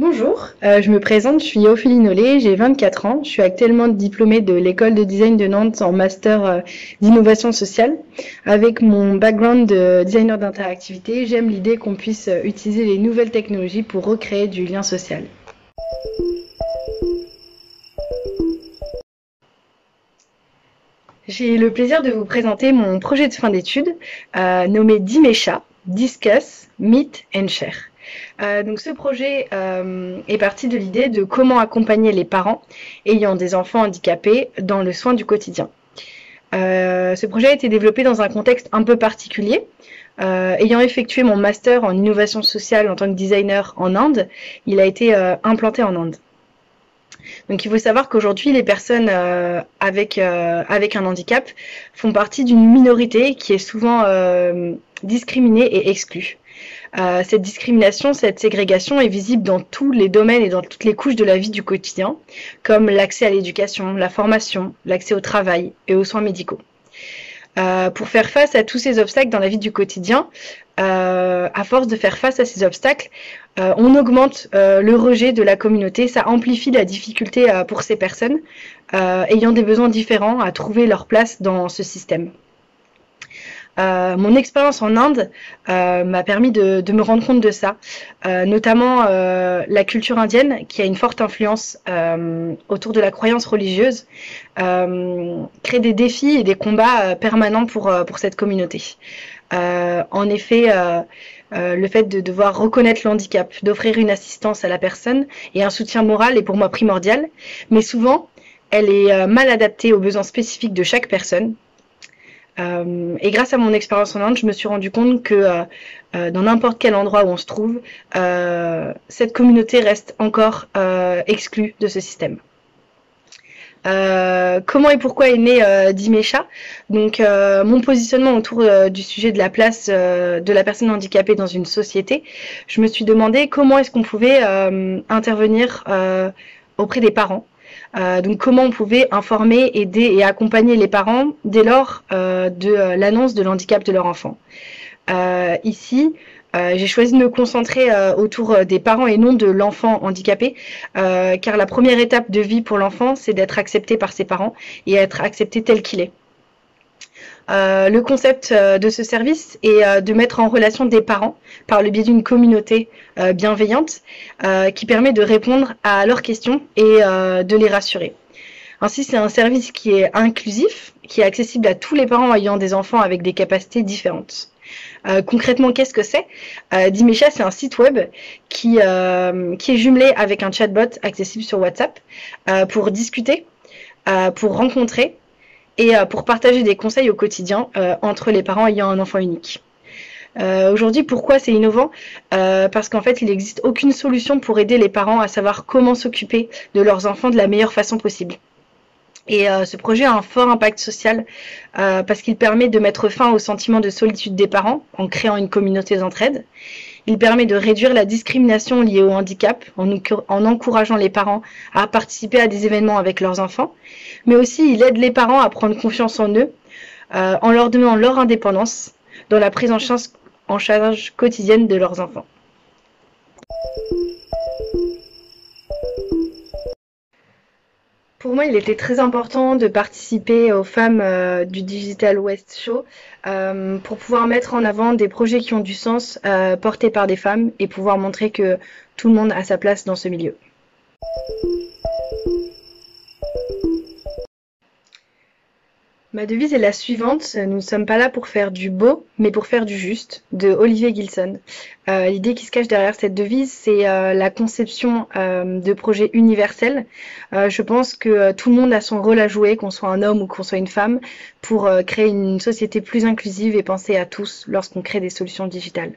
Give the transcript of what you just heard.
Euh, je me présente, je suis Ophélie Nollet, j'ai 24 ans. Je suis actuellement diplômée de l'école de design de Nantes en master euh, d'innovation sociale. Avec mon background de designer d'interactivité, j'aime l'idée qu'on puisse euh, utiliser les nouvelles technologies pour recréer du lien social. J'ai le plaisir de vous présenter mon projet de fin d'études nommé Dimesha, Discuss, Meet and Share. Euh, donc ce projet euh, est parti de l'idée de comment accompagner les parents ayant des enfants handicapés dans le soin du quotidien. Euh, ce projet a été développé dans un contexte un peu particulier. ayant effectué mon master en innovation sociale en tant que designer en Inde, il a été implanté en Inde. Donc il faut savoir qu'aujourd'hui, les personnes avec, avec un handicap font partie d'une minorité qui est souvent discriminée et exclue. Euh, cette discrimination, cette ségrégation est visible dans tous les domaines et dans toutes les couches de la vie du quotidien, comme l'accès à l'éducation, la formation, l'accès au travail et aux soins médicaux. Euh, pour faire face à tous ces obstacles dans la vie du quotidien, euh, à force de faire face à ces obstacles, on augmente le rejet de la communauté, ça amplifie la difficulté pour ces personnes ayant des besoins différents à trouver leur place dans ce système. Euh, mon expérience en Inde euh, m'a permis de, me rendre compte de ça, euh, notamment la culture indienne qui a une forte influence autour de la croyance religieuse, crée des défis et des combats permanents pour, pour cette communauté. en effet, le fait de devoir reconnaître le handicap, d'offrir une assistance à la personne et un soutien moral est pour moi primordial, mais souvent, elle est mal adaptée aux besoins spécifiques de chaque personne euh, et grâce à mon expérience en Inde, je me suis rendu compte que euh, euh, dans n'importe quel endroit où on se trouve, cette communauté reste encore exclue de ce système. comment et pourquoi est né Dimesha? Donc, mon positionnement autour du sujet de la place de la personne handicapée dans une société, je me suis demandé comment est-ce qu'on pouvait intervenir auprès des parents euh, donc comment on pouvait informer, aider et accompagner les parents dès lors euh, de euh, l'annonce de l'handicap de leur enfant? ici, j'ai choisi de me concentrer autour des parents et non de l'enfant handicapé, car la première étape de vie pour l'enfant, c'est d'être accepté par ses parents et être accepté tel qu'il est. Euh, le concept euh, de ce service est euh, de mettre en relation des parents par le biais d'une communauté bienveillante qui permet de répondre à leurs questions et de les rassurer. Ainsi, c'est un service qui est inclusif, qui est accessible à tous les parents ayant des enfants avec des capacités différentes. concrètement, qu'est-ce que c'est? Dimesha, c'est un site web qui est jumelé avec un chatbot accessible sur WhatsApp pour discuter, pour rencontrer et euh, pour partager des conseils au quotidien euh, entre les parents ayant un enfant unique. Euh, Aujourd'hui, pourquoi c'est innovant? Parce qu'en fait, il n'existe aucune solution pour aider les parents à savoir comment s'occuper de leurs enfants de la meilleure façon possible. Et ce projet a un fort impact social parce qu'il permet de mettre fin au sentiment de solitude des parents en créant une communauté d'entraide. Il permet de réduire la discrimination liée au handicap en, en, encourageant les parents à participer à des événements avec leurs enfants. Mais aussi, il aide les parents à prendre confiance en eux euh, en leur donnant leur indépendance dans la prise en charge quotidienne de leurs enfants. Pour moi, il était très important de participer aux femmes euh, du Digital West Show euh, pour pouvoir mettre en avant des projets qui ont du sens euh, portés par des femmes et pouvoir montrer que tout le monde a sa place dans ce milieu. Ma devise est la suivante, nous ne sommes pas là pour faire du beau, mais pour faire du juste, de Olivier Gilson. Euh, l'idée qui se cache derrière cette devise, c'est euh, la conception euh, de projets universels. je pense que tout le monde a son rôle à jouer, qu'on soit un homme ou qu'on soit une femme, pour créer une société plus inclusive et penser à tous lorsqu'on crée des solutions digitales.